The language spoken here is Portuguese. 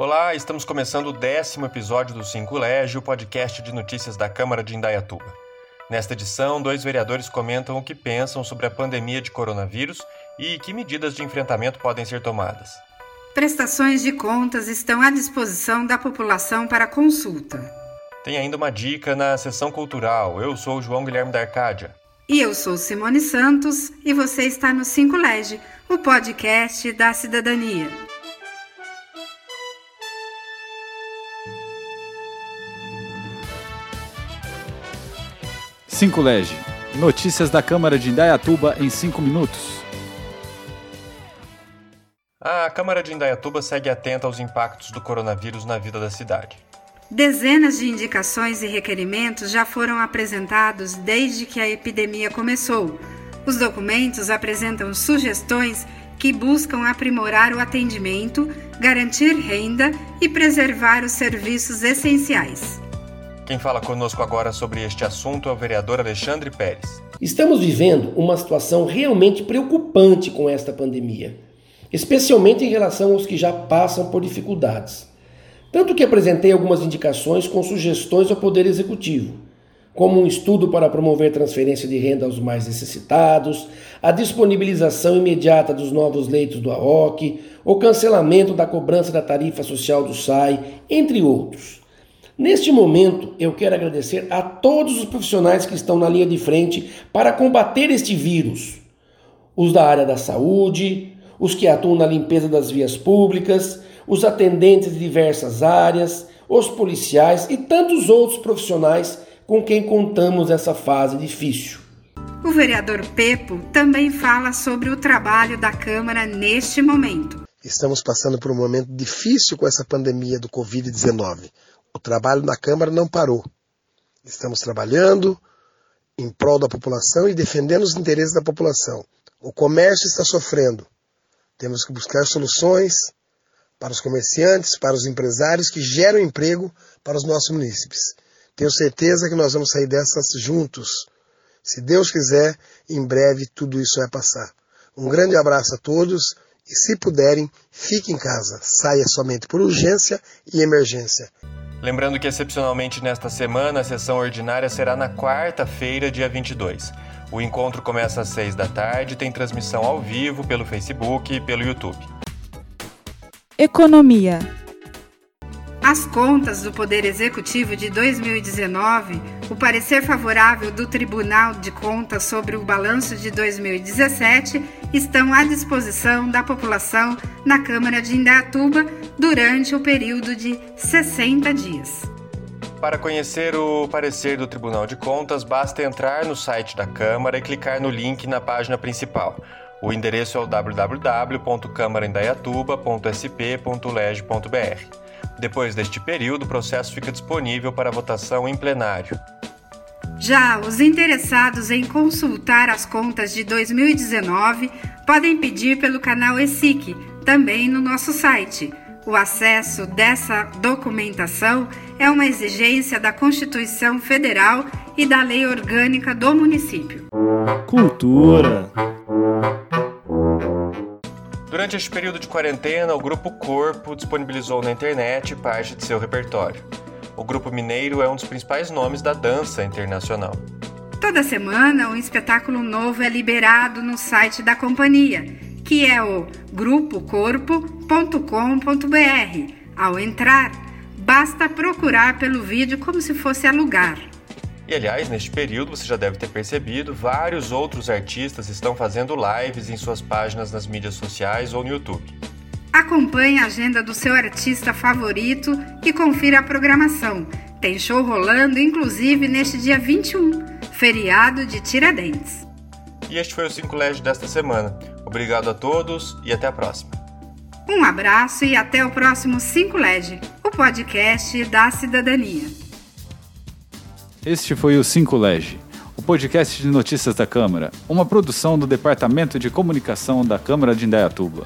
Olá, estamos começando o décimo episódio do Cinco Légio, podcast de notícias da Câmara de Indaiatuba. Nesta edição, dois vereadores comentam o que pensam sobre a pandemia de coronavírus e que medidas de enfrentamento podem ser tomadas. Prestações de contas estão à disposição da população para consulta. Tem ainda uma dica na sessão cultural. Eu sou o João Guilherme da Arcádia. E eu sou Simone Santos e você está no Cinco Lege, o podcast da cidadania. Cinco Lege. Notícias da Câmara de Indaiatuba em 5 minutos. A Câmara de Indaiatuba segue atenta aos impactos do coronavírus na vida da cidade. Dezenas de indicações e requerimentos já foram apresentados desde que a epidemia começou. Os documentos apresentam sugestões que buscam aprimorar o atendimento, garantir renda e preservar os serviços essenciais. Quem fala conosco agora sobre este assunto é o vereador Alexandre Pérez. Estamos vivendo uma situação realmente preocupante com esta pandemia, especialmente em relação aos que já passam por dificuldades. Tanto que apresentei algumas indicações com sugestões ao Poder Executivo, como um estudo para promover transferência de renda aos mais necessitados, a disponibilização imediata dos novos leitos do AOC, o cancelamento da cobrança da tarifa social do SAI, entre outros. Neste momento, eu quero agradecer a todos os profissionais que estão na linha de frente para combater este vírus. Os da área da saúde, os que atuam na limpeza das vias públicas, os atendentes de diversas áreas, os policiais e tantos outros profissionais com quem contamos essa fase difícil. O vereador Pepo também fala sobre o trabalho da Câmara neste momento. Estamos passando por um momento difícil com essa pandemia do Covid-19. O trabalho na Câmara não parou. Estamos trabalhando em prol da população e defendendo os interesses da população. O comércio está sofrendo. Temos que buscar soluções para os comerciantes, para os empresários que geram emprego para os nossos munícipes. Tenho certeza que nós vamos sair dessas juntos. Se Deus quiser, em breve tudo isso vai passar. Um grande abraço a todos e, se puderem, fique em casa. Saia somente por urgência e emergência. Lembrando que, excepcionalmente nesta semana, a sessão ordinária será na quarta-feira, dia 22. O encontro começa às 6 da tarde, tem transmissão ao vivo pelo Facebook e pelo YouTube. Economia. As contas do Poder Executivo de 2019, o parecer favorável do Tribunal de Contas sobre o balanço de 2017 estão à disposição da população na Câmara de Indaiatuba durante o período de 60 dias. Para conhecer o parecer do Tribunal de Contas, basta entrar no site da Câmara e clicar no link na página principal. O endereço é o www.câmaraindaiatuba.sp.leg.br. Depois deste período, o processo fica disponível para votação em plenário. Já os interessados em consultar as contas de 2019 podem pedir pelo canal ESIC, também no nosso site. O acesso dessa documentação é uma exigência da Constituição Federal e da Lei Orgânica do município. Cultura. Durante este período de quarentena, o Grupo Corpo disponibilizou na internet parte de seu repertório. O Grupo Mineiro é um dos principais nomes da dança internacional. Toda semana, um espetáculo novo é liberado no site da companhia, que é o grupocorpo.com.br. Ao entrar, basta procurar pelo vídeo como se fosse alugar. E aliás, neste período, você já deve ter percebido, vários outros artistas estão fazendo lives em suas páginas nas mídias sociais ou no YouTube. Acompanhe a agenda do seu artista favorito e confira a programação. Tem show rolando, inclusive neste dia 21, feriado de Tiradentes. E este foi o 5 Lege desta semana. Obrigado a todos e até a próxima. Um abraço e até o próximo 5 Lege, o podcast da cidadania. Este foi o 5 Lege, o podcast de notícias da Câmara, uma produção do Departamento de Comunicação da Câmara de Indaiatuba.